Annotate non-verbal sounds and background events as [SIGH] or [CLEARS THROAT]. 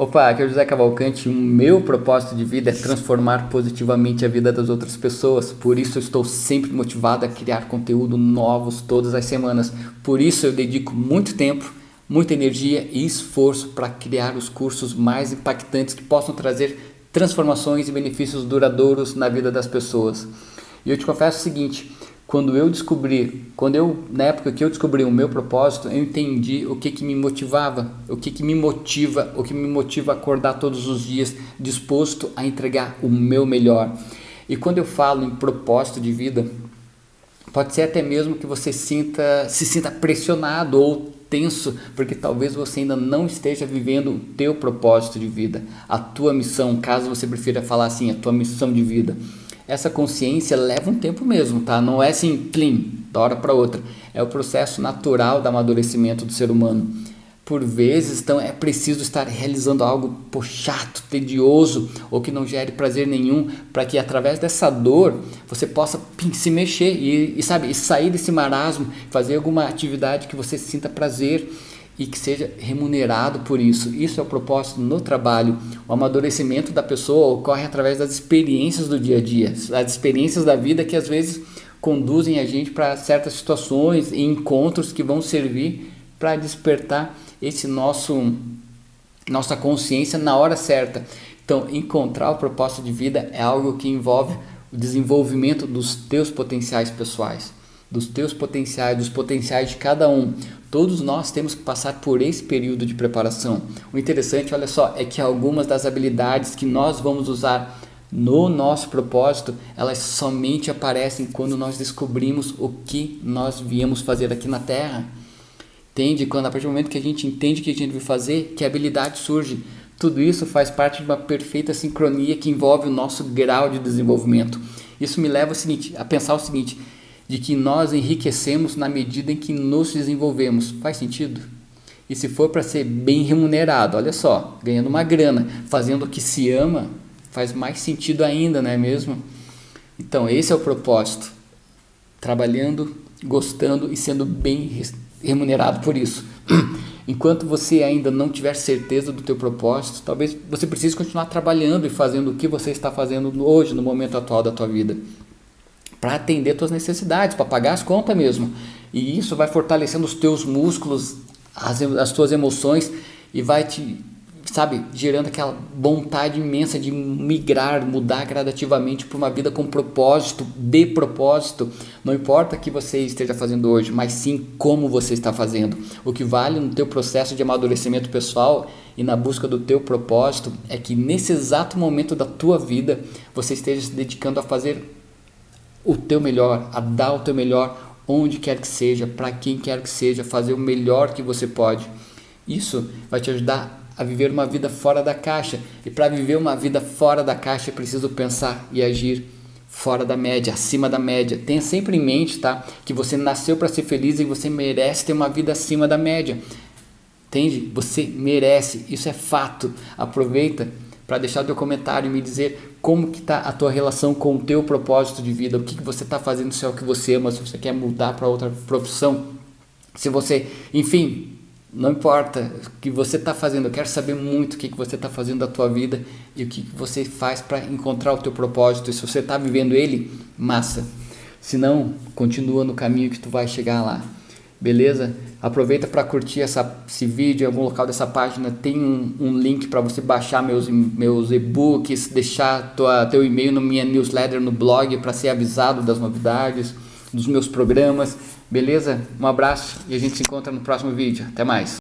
Opa, aqui é o José Cavalcante. O meu propósito de vida é transformar positivamente a vida das outras pessoas. Por isso eu estou sempre motivado a criar conteúdo novos todas as semanas. Por isso eu dedico muito tempo, muita energia e esforço para criar os cursos mais impactantes que possam trazer transformações e benefícios duradouros na vida das pessoas. E eu te confesso o seguinte, quando eu descobri, quando eu na época que eu descobri o meu propósito, eu entendi o que que me motivava, o que que me motiva, o que me motiva a acordar todos os dias disposto a entregar o meu melhor. E quando eu falo em propósito de vida, pode ser até mesmo que você sinta, se sinta pressionado ou tenso, porque talvez você ainda não esteja vivendo o teu propósito de vida, a tua missão, caso você prefira falar assim, a tua missão de vida essa consciência leva um tempo mesmo, tá? Não é assim, plim, da hora para outra. É o processo natural do amadurecimento do ser humano. Por vezes, então, é preciso estar realizando algo pô, chato, tedioso ou que não gere prazer nenhum, para que através dessa dor você possa pim, se mexer e, e sabe, e sair desse marasmo, fazer alguma atividade que você sinta prazer e que seja remunerado por isso. Isso é o propósito no trabalho. O amadurecimento da pessoa ocorre através das experiências do dia a dia, as experiências da vida que às vezes conduzem a gente para certas situações e encontros que vão servir para despertar esse nosso nossa consciência na hora certa. Então, encontrar o propósito de vida é algo que envolve o desenvolvimento dos teus potenciais pessoais dos teus potenciais, dos potenciais de cada um. Todos nós temos que passar por esse período de preparação. O interessante, olha só, é que algumas das habilidades que nós vamos usar no nosso propósito, elas somente aparecem quando nós descobrimos o que nós viemos fazer aqui na Terra. Entende? Quando a partir do momento que a gente entende o que a gente vai fazer, que habilidade surge. Tudo isso faz parte de uma perfeita sincronia que envolve o nosso grau de desenvolvimento. Isso me leva ao seguinte, a pensar o seguinte: de que nós enriquecemos na medida em que nos desenvolvemos. Faz sentido? E se for para ser bem remunerado, olha só, ganhando uma grana, fazendo o que se ama, faz mais sentido ainda, não é mesmo? Então, esse é o propósito. Trabalhando, gostando e sendo bem remunerado por isso. [CLEARS THROAT] Enquanto você ainda não tiver certeza do teu propósito, talvez você precise continuar trabalhando e fazendo o que você está fazendo hoje, no momento atual da tua vida para atender tuas necessidades, para pagar as contas mesmo. E isso vai fortalecendo os teus músculos, as, as tuas emoções e vai te, sabe, gerando aquela vontade imensa de migrar, mudar gradativamente para uma vida com propósito, de propósito. Não importa o que você esteja fazendo hoje, mas sim como você está fazendo. O que vale no teu processo de amadurecimento pessoal e na busca do teu propósito é que nesse exato momento da tua vida você esteja se dedicando a fazer o teu melhor, a dar o teu melhor onde quer que seja, para quem quer que seja, fazer o melhor que você pode. Isso vai te ajudar a viver uma vida fora da caixa. E para viver uma vida fora da caixa é preciso pensar e agir fora da média, acima da média. Tenha sempre em mente, tá, que você nasceu para ser feliz e você merece ter uma vida acima da média. Entende? Você merece, isso é fato. Aproveita para deixar o teu comentário e me dizer como que está a tua relação com o teu propósito de vida, o que, que você está fazendo se é o que você ama, se você quer mudar para outra profissão, se você, enfim, não importa o que você está fazendo, eu quero saber muito o que, que você está fazendo da tua vida e o que, que você faz para encontrar o teu propósito, e se você está vivendo ele, massa, se não, continua no caminho que tu vai chegar lá. Beleza? Aproveita para curtir essa, esse vídeo em algum local dessa página. Tem um, um link para você baixar meus, meus e-books, deixar tua, teu e-mail na minha newsletter no blog para ser avisado das novidades, dos meus programas. Beleza? Um abraço e a gente se encontra no próximo vídeo. Até mais.